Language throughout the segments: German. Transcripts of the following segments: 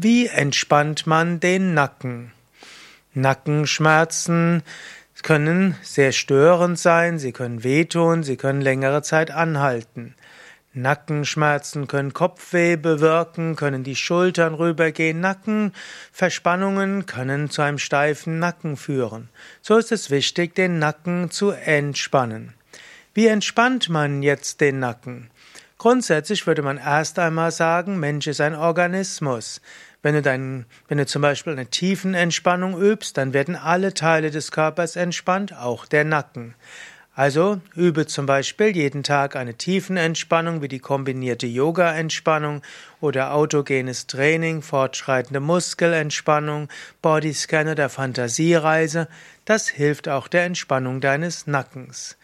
Wie entspannt man den Nacken? Nackenschmerzen können sehr störend sein, sie können wehtun, sie können längere Zeit anhalten. Nackenschmerzen können Kopfweh bewirken, können die Schultern rübergehen, Nackenverspannungen können zu einem steifen Nacken führen. So ist es wichtig, den Nacken zu entspannen. Wie entspannt man jetzt den Nacken? Grundsätzlich würde man erst einmal sagen, Mensch ist ein Organismus. Wenn du, dein, wenn du zum Beispiel eine Tiefenentspannung übst, dann werden alle Teile des Körpers entspannt, auch der Nacken. Also übe zum Beispiel jeden Tag eine Tiefenentspannung wie die kombinierte Yoga-Entspannung oder autogenes Training, fortschreitende Muskelentspannung, Bodyscan oder Fantasiereise. Das hilft auch der Entspannung deines Nackens.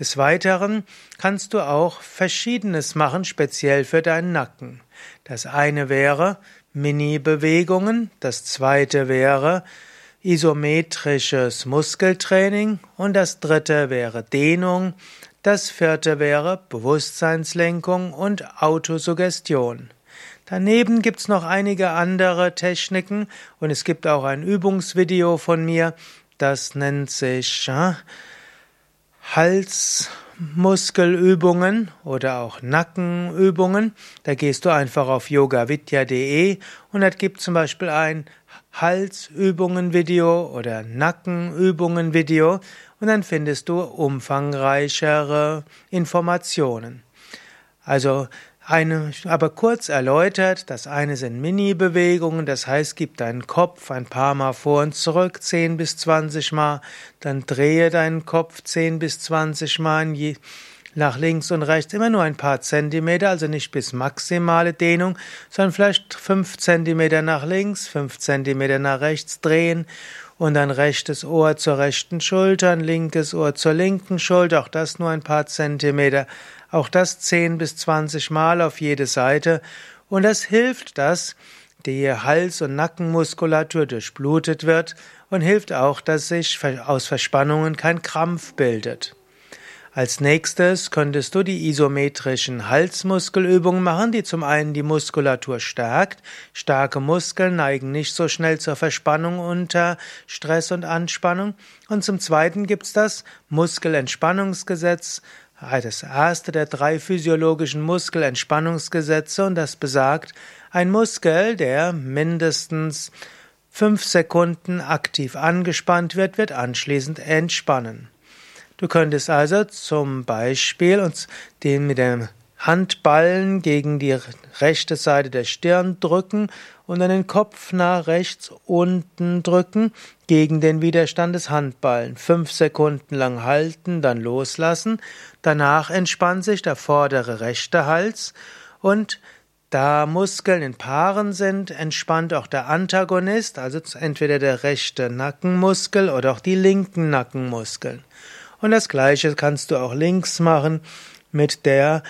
Des Weiteren kannst du auch Verschiedenes machen, speziell für deinen Nacken. Das eine wäre Mini-Bewegungen, das zweite wäre isometrisches Muskeltraining. Und das dritte wäre Dehnung, das vierte wäre Bewusstseinslenkung und Autosuggestion. Daneben gibt's noch einige andere Techniken. Und es gibt auch ein Übungsvideo von mir, das nennt sich äh, Halsmuskelübungen oder auch Nackenübungen. Da gehst du einfach auf yogavidya.de und da gibt zum Beispiel ein Halsübungen-Video oder Nackenübungen-Video und dann findest du umfangreichere Informationen. Also eine, aber kurz erläutert, das eine sind Mini-Bewegungen, das heißt, gib deinen Kopf ein paar Mal vor und zurück, 10 bis 20 Mal, dann drehe deinen Kopf 10 bis 20 Mal nach links und rechts, immer nur ein paar Zentimeter, also nicht bis maximale Dehnung, sondern vielleicht 5 Zentimeter nach links, 5 Zentimeter nach rechts drehen und dann rechtes Ohr zur rechten Schulter, linkes Ohr zur linken Schulter, auch das nur ein paar Zentimeter, auch das 10 bis 20 Mal auf jede Seite und das hilft, dass die Hals- und Nackenmuskulatur durchblutet wird und hilft auch, dass sich aus Verspannungen kein Krampf bildet. Als nächstes könntest du die isometrischen Halsmuskelübungen machen, die zum einen die Muskulatur stärkt. Starke Muskeln neigen nicht so schnell zur Verspannung unter Stress und Anspannung. Und zum zweiten gibt's das Muskelentspannungsgesetz, das erste der drei physiologischen Muskelentspannungsgesetze und das besagt, ein Muskel, der mindestens fünf Sekunden aktiv angespannt wird, wird anschließend entspannen. Du könntest also zum Beispiel uns den mit dem Handballen gegen die rechte Seite der Stirn drücken und dann den Kopf nach rechts unten drücken gegen den Widerstand des Handballen. Fünf Sekunden lang halten, dann loslassen. Danach entspannt sich der vordere rechte Hals und da Muskeln in Paaren sind, entspannt auch der Antagonist, also entweder der rechte Nackenmuskel oder auch die linken Nackenmuskeln. Und das gleiche kannst du auch links machen mit der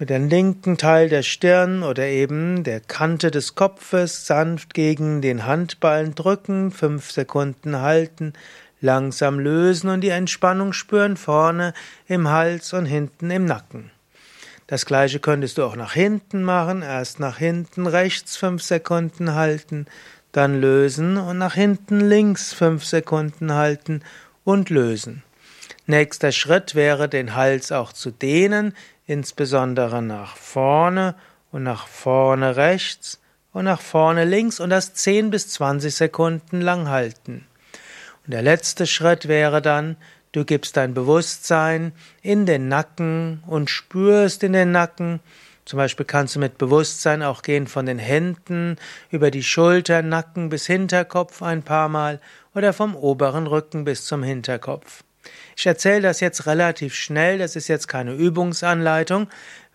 mit dem linken Teil der Stirn oder eben der Kante des Kopfes sanft gegen den Handballen drücken, fünf Sekunden halten, langsam lösen und die Entspannung spüren vorne im Hals und hinten im Nacken. Das gleiche könntest du auch nach hinten machen, erst nach hinten rechts fünf Sekunden halten, dann lösen und nach hinten links fünf Sekunden halten und lösen. Nächster Schritt wäre, den Hals auch zu dehnen, insbesondere nach vorne und nach vorne rechts und nach vorne links und das 10 bis 20 Sekunden lang halten. Und der letzte Schritt wäre dann, du gibst dein Bewusstsein in den Nacken und spürst in den Nacken. Zum Beispiel kannst du mit Bewusstsein auch gehen von den Händen über die Schulter, Nacken bis Hinterkopf ein paar Mal oder vom oberen Rücken bis zum Hinterkopf. Ich erzähle das jetzt relativ schnell, das ist jetzt keine Übungsanleitung.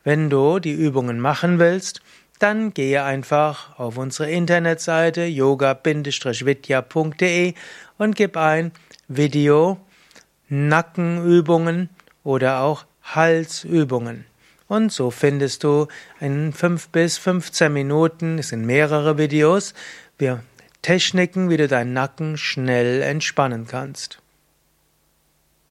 Wenn du die Übungen machen willst, dann gehe einfach auf unsere Internetseite yoga-vidya.de und gib ein Video Nackenübungen oder auch Halsübungen. Und so findest du in 5 bis 15 Minuten, es sind mehrere Videos, Techniken, wie du deinen Nacken schnell entspannen kannst.